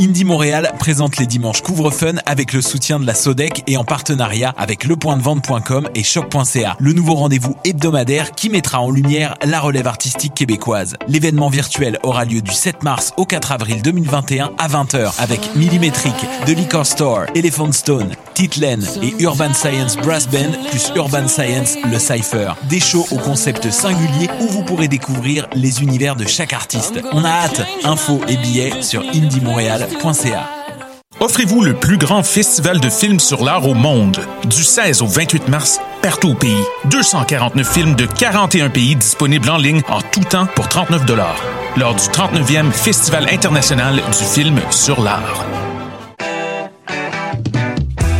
Indie Montréal présente les dimanches Couvre-Fun avec le soutien de la Sodec et en partenariat avec lepointdevente.com et choc.ca. Le nouveau rendez-vous hebdomadaire qui mettra en lumière la relève artistique québécoise. L'événement virtuel aura lieu du 7 mars au 4 avril 2021 à 20h avec Millimetric, The Liquor Store, Elephant Stone, Titlen et Urban Science Brass Band plus Urban Science le Cypher. Des shows au concept singulier où vous pourrez découvrir les univers de chaque artiste. On a hâte. Infos et billets sur indiemontréal.ca. Offrez-vous le plus grand festival de films sur l'art au monde. Du 16 au 28 mars, partout au pays. 249 films de 41 pays disponibles en ligne en tout temps pour 39 lors du 39e Festival international du film sur l'art.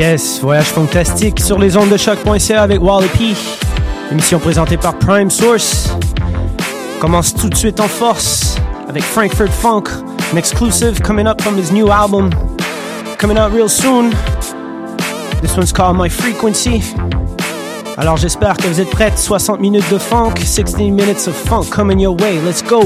Yes, voyage fantastique sur les ondes de choc.ca avec Wally P. Émission présentée par Prime Source. Commence tout de suite en force avec Frankfurt Funk, an exclusive coming up from his new album, coming out real soon. This one's called My Frequency. Alors j'espère que vous êtes prêts. 60 minutes de funk, 16 minutes of funk coming your way. Let's go!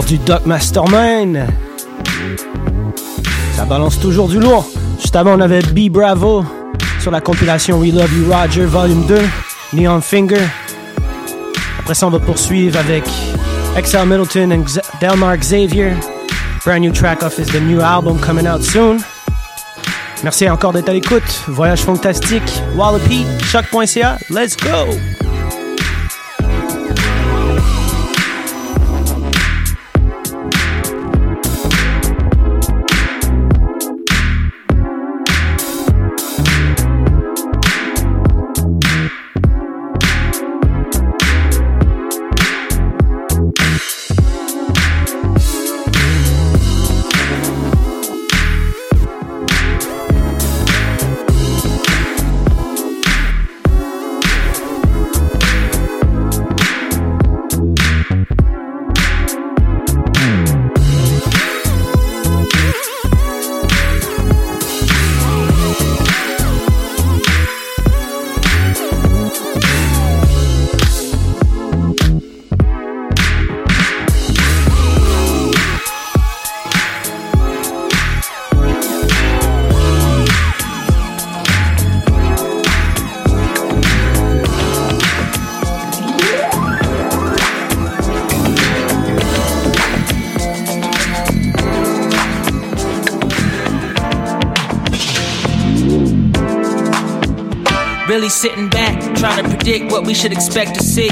Du Doc Mastermind. Ça balance toujours du lourd. Juste avant, on avait B Bravo sur la compilation We Love You Roger Volume 2, Neon Finger. Après ça, on va poursuivre avec XL Middleton and Delmar Xavier. Brand new track off is the new album coming out soon. Merci encore d'être à l'écoute. Voyage fantastique, Wallopy, choc.ca. Let's go! Predict what we should expect to see,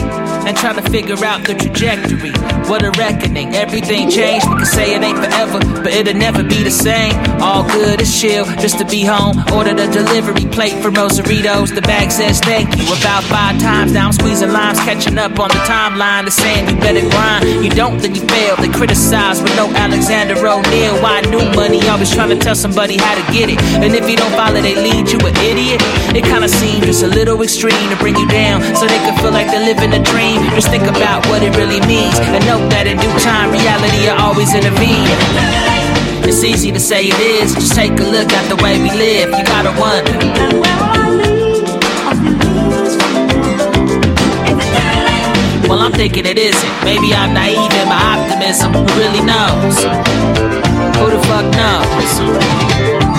and trying to figure out the trajectory. What a reckoning, everything changed. We can say it ain't forever, but it'll never be the same. All good as chill, just to be home. Ordered a delivery plate for Rosaritos. The bag says thank you about five times. Now I'm squeezing limes, catching up on the timeline. They're saying you better grind. You don't, then you fail. They criticize with no Alexander O'Neal. Why new money? Always trying to tell somebody how to get it. And if you don't follow, they lead you an idiot. It kinda seems just a little extreme to bring you down so they can feel like they're living a dream. Just think about what it really means and note that in due time, reality will always intervene. It's easy to say it is, just take a look at the way we live. You gotta wonder. Well, I'm thinking it isn't. Maybe I'm naive in my optimism. Who really knows? Who the fuck knows?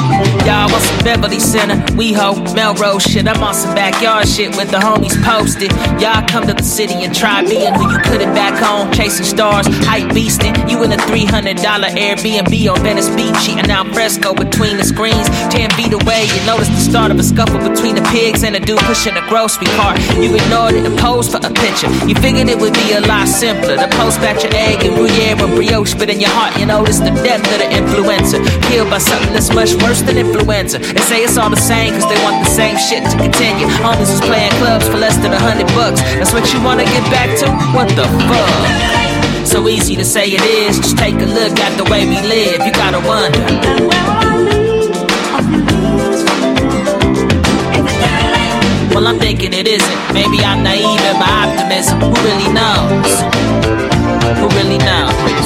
Y'all want some Beverly Center, WeHo, Melrose shit. I'm on some backyard shit with the homies posted. Y'all come to the city and try being who you couldn't back home. Chasing stars, hype beasting. You in a $300 Airbnb on Venice Beach, eating out fresco between the screens. 10 feet away, you notice the start of a scuffle between the pigs and a dude pushing a grocery cart. You ignored it and posed for a picture. You figured it would be a lot simpler to post about your egg and gruyere and brioche, but in your heart, you notice the depth of the influencer. Killed by something that's much worse than influenza. They say it's all the same cause they want the same shit to continue. Homies was playing clubs for less than a hundred bucks. That's what you wanna get back to? What the fuck? So easy to say it is, just take a look at the way we live. You gotta wonder. Well, I'm thinking it isn't. Maybe I'm naive in my optimism. Who really knows? Who really knows?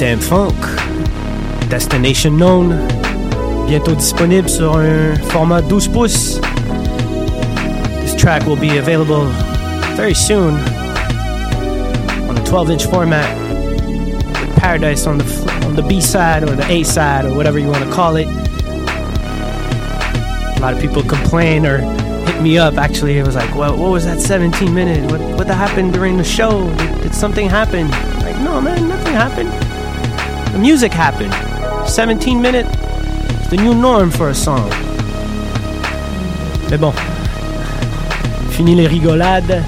Dâm-Funk, Destination Known, bientôt disponible sur un format 12 pouces. This track will be available very soon on a 12 inch format with Paradise on the, on the B side or the A side or whatever you want to call it. A lot of people complain or hit me up. Actually, it was like, well, what was that 17 minute? What, what happened during the show? Did, did something happen? Like, no, man, nothing happened. The music happened. 17 minutes, the new norm for a song. Mais bon, fini les rigolades.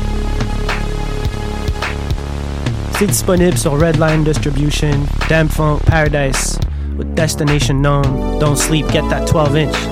C'est disponible sur Redline Distribution, Dâm-Funk, Paradise, with Destination Known. Don't sleep, get that 12 inch.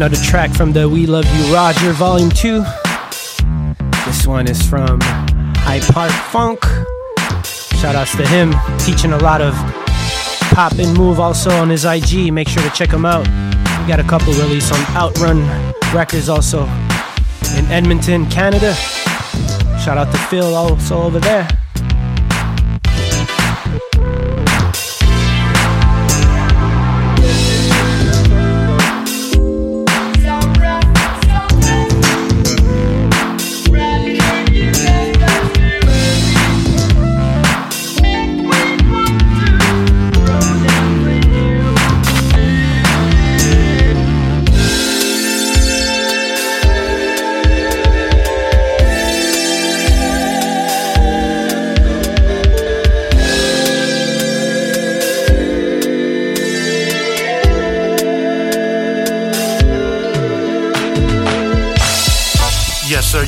Another track from the We Love You Roger Volume 2. This one is from High Park Funk. Shout outs to him, teaching a lot of pop and move also on his IG. Make sure to check him out. We got a couple release on Outrun Records also in Edmonton, Canada. Shout out to Phil also over there.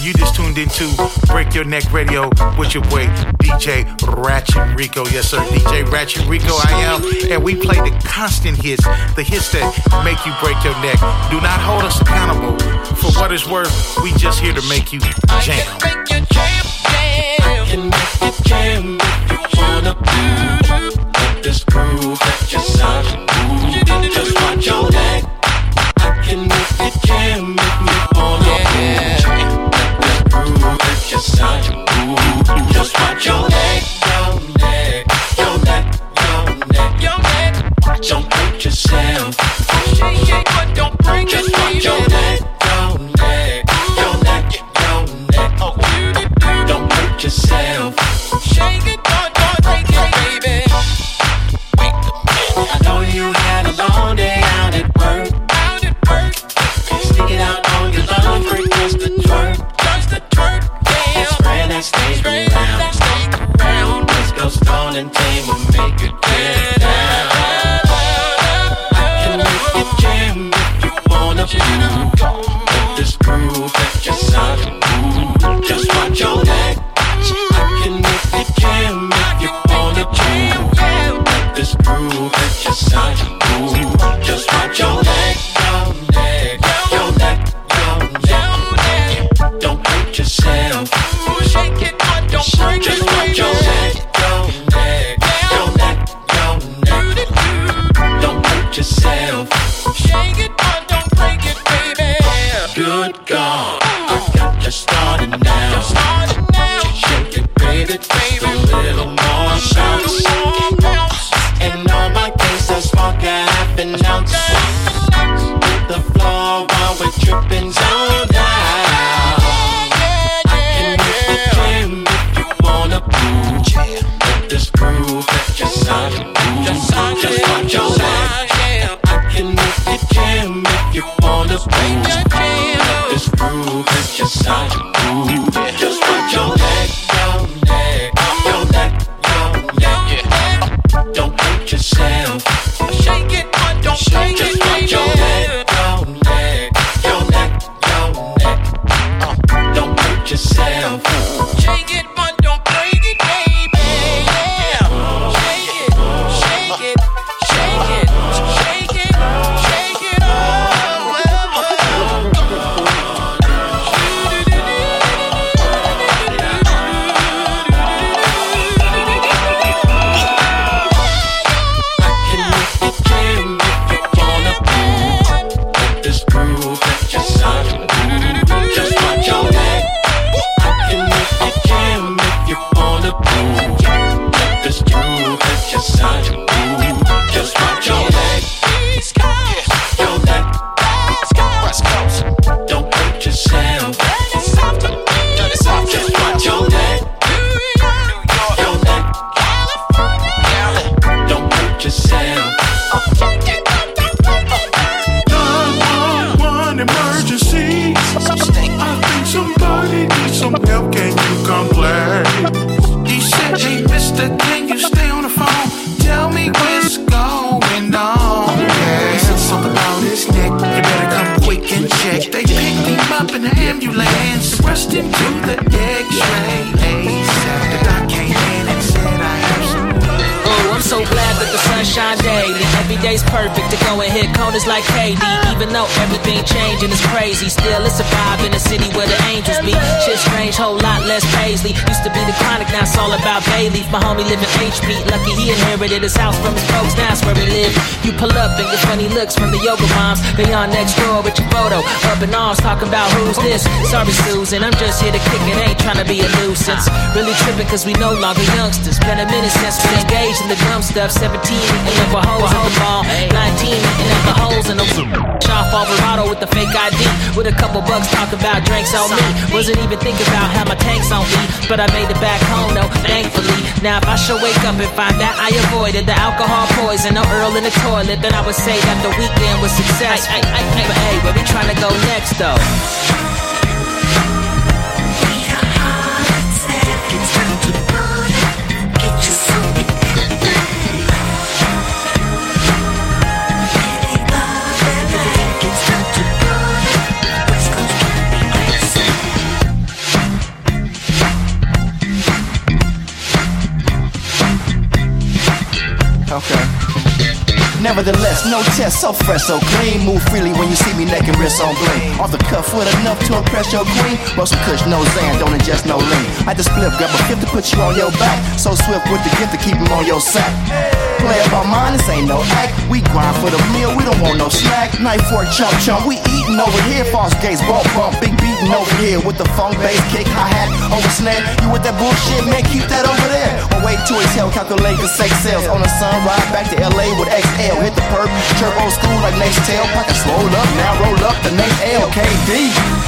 To Break Your Neck Radio with your boy DJ Ratchet Rico. Yes, sir, DJ Ratchet Rico, I am. And we play the constant hits, the hits that make you break your neck. Do not hold us accountable. For what it's worth, we just here to make you jam. I can make you jam, jam. I can make you jam if you wanna be. this groove that you're sounding Just watch your neck. yourself. Shake it, but don't break it, baby. Good God, I got you started now. Shake it, baby, just a little more bounce. And all my case, I a half an ounce. Hit the floor while we're tripping so down. This groove that you're signing, just just watch your Just bring that just how you. Just put your day's perfect to go and hit corners like KD. Even though everything changing is crazy, still it's a vibe in the city where the angels be. Shit strange, whole lot less Paisley. Used to be the chronic, now it's all about Bailey. My homie living HP, lucky he inherited his house from his folks, now it's where he live. You pull up and get funny looks from the yoga moms. They on next door with your photo, up in arms talking about who's this. Sorry, Susan, I'm just here to kick it, ain't trying to be a nuisance. Really tripping cause we no longer youngsters. Been a minute since we engaged in the dumb stuff. 17 eating up a hoes at the mall. 19 eating up the holes in the Shop Alvarado with the fake ID. With a couple bucks talking about drinks on me. Wasn't even thinking about how my tank's on me. But I made it back home though, thankfully. Now if I should wake up and find that I avoided the alcohol poison or Earl in the toilet, then I would say that the weekend was successful. But hey, where we trying to go next though? Nevertheless, no test, so fresh, so clean. Move freely when you see me neck and wrist on bling. Off the cuff with enough to impress your queen. Roll some kush, no Zan, don't ingest no lean. I just flip, grab a gift to put you on your back. So swift with the gift to keep him on your sack. Play about mine, this ain't no act. We grind for the meal, we don't want no snack. Knife for a chump chump, we eating over here. False gates, ball bump, big beating over here. With the funk bass kick, hi hat, over snare. You with that bullshit, man, keep that over there. Or wait to exhale, calculate the sex sales. On the sun, ride back to LA with XL. Hit the perp, old school like next tail. Pocket slow up, now roll up the next LKD.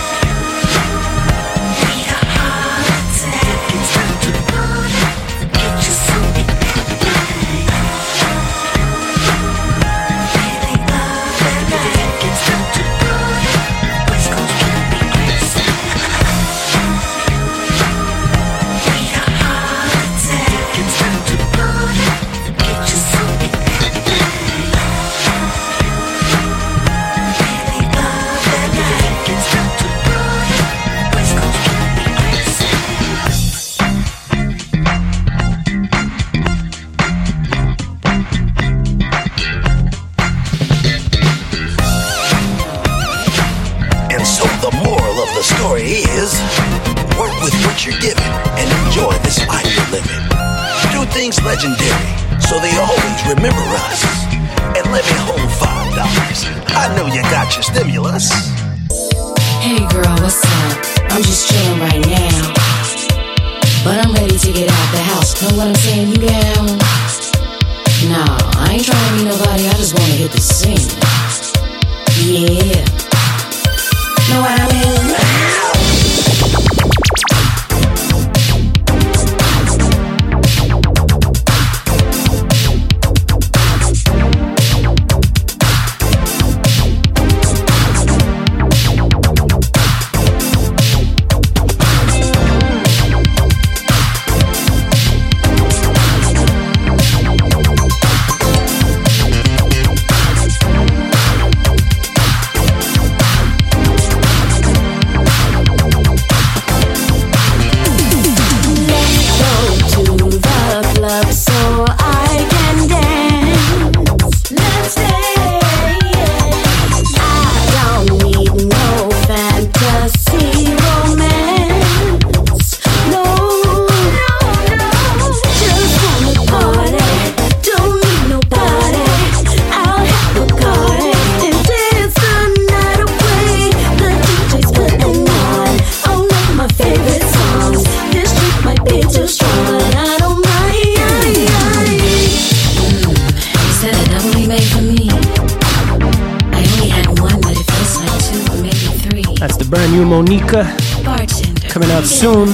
Coming out soon.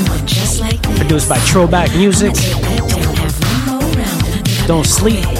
Produced by Throwback Music. Don't that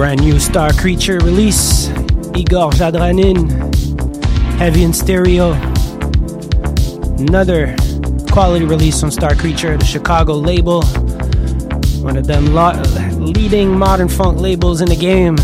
brand new Star Creature release, Igor Jadranin, Heavy in Stereo. Another quality release on Star Creature, the Chicago label. One of them lo- leading modern funk labels in the game.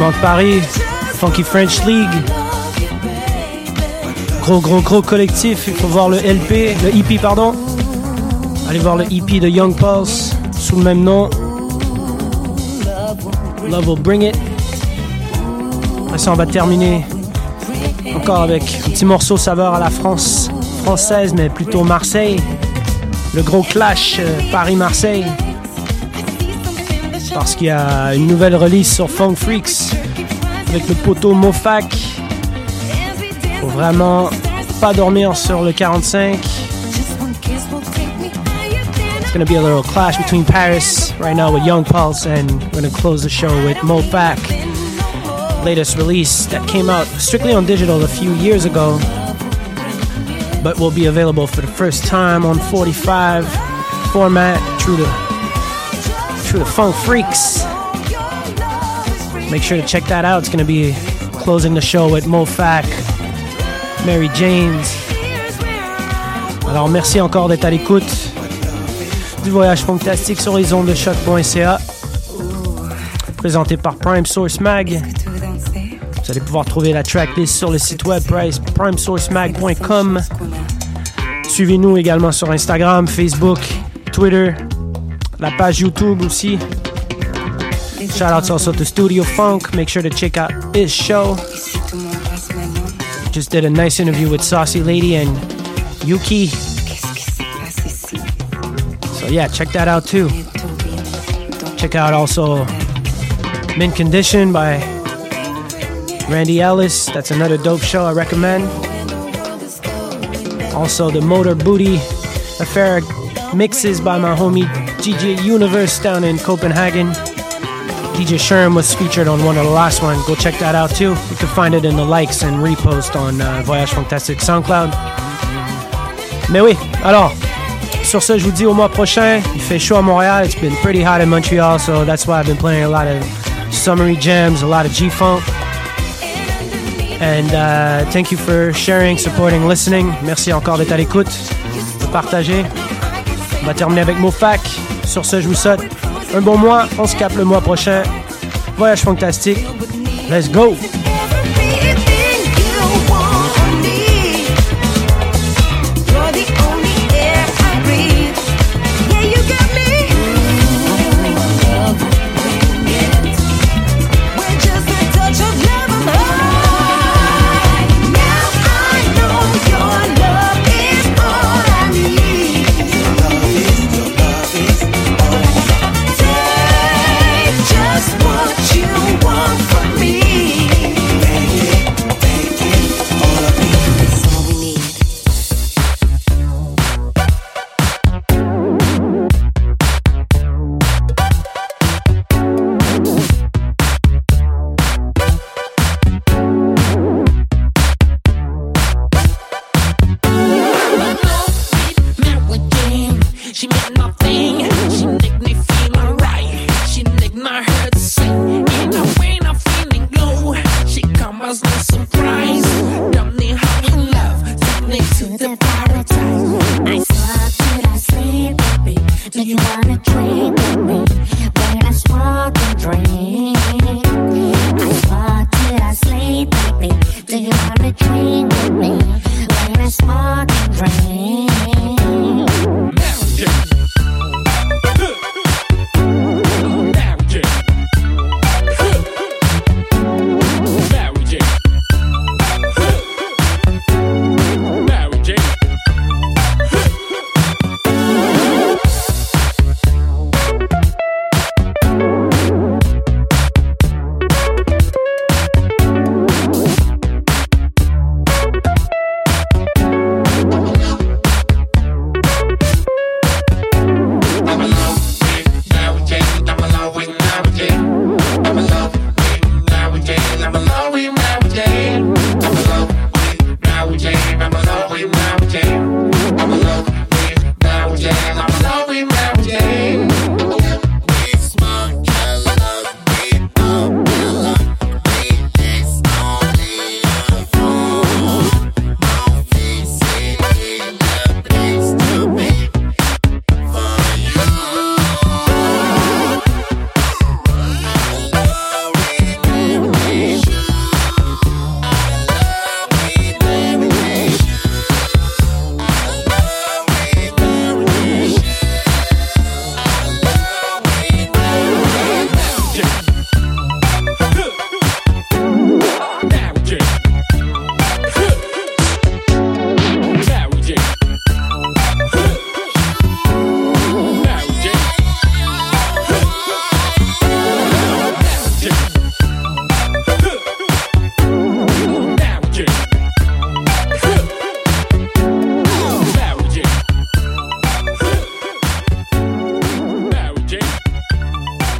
Directement Paris, Funky French League. Gros, gros, gros collectif, il faut voir le LP, le EP, pardon. Allez voir le EP de Young Pulse sous le même nom. Love will bring it. Après ça, on va terminer encore avec un petit morceau saveur à la France française, mais plutôt Marseille. Le gros clash euh, Paris-Marseille parce qu'il y a une nouvelle release sur Funk Freaks avec le poteau Mofac. Faut vraiment pas dormir sur le 45. It's gonna be a little clash between Paris right now with Young Pulse, and we're gonna close the show with Mopac, latest release that came out strictly on digital a few years ago, but will be available for the first time on 45 format. True to to Funk Freaks. Make sure to check that out. It's gonna be closing the show with Mofac, Mary James. Alors merci encore d'être à l'écoute du voyage fantastique sur les ondes de choc.ca. Présenté par Prime Source Mag. Vous allez pouvoir trouver la tracklist sur le site web primesourcemag.com. Suivez-nous également sur Instagram, Facebook, Twitter, la page YouTube aussi. Shout outs also to Studio Funk. Make sure to check out his show. Just did a nice interview with Saucy Lady and Yuki. So yeah, check that out too. Check out also Mint Condition by Randy Ellis. That's another dope show I recommend. Also the Motor Booty Affair mixes by my homie DJ Universe down in Copenhagen. DJ Sherm was featured on one of the last one. Go check that out too. You can find it in the likes and repost on uh, Voyage Fantastique SoundCloud. Mais oui, alors, sur ce, je vous dis au mois prochain. Il fait chaud à Montréal. It's been pretty hot in Montreal, so that's why I've been playing a lot of summery jams, a lot of G-Funk. And uh, thank you for sharing, supporting, listening. Merci encore d'être à l'écoute, de partager. On va terminer avec Mofac. Sur ce, je vous souhaite un bon mois. On se capte le mois prochain. Voyage fantastique. Let's go!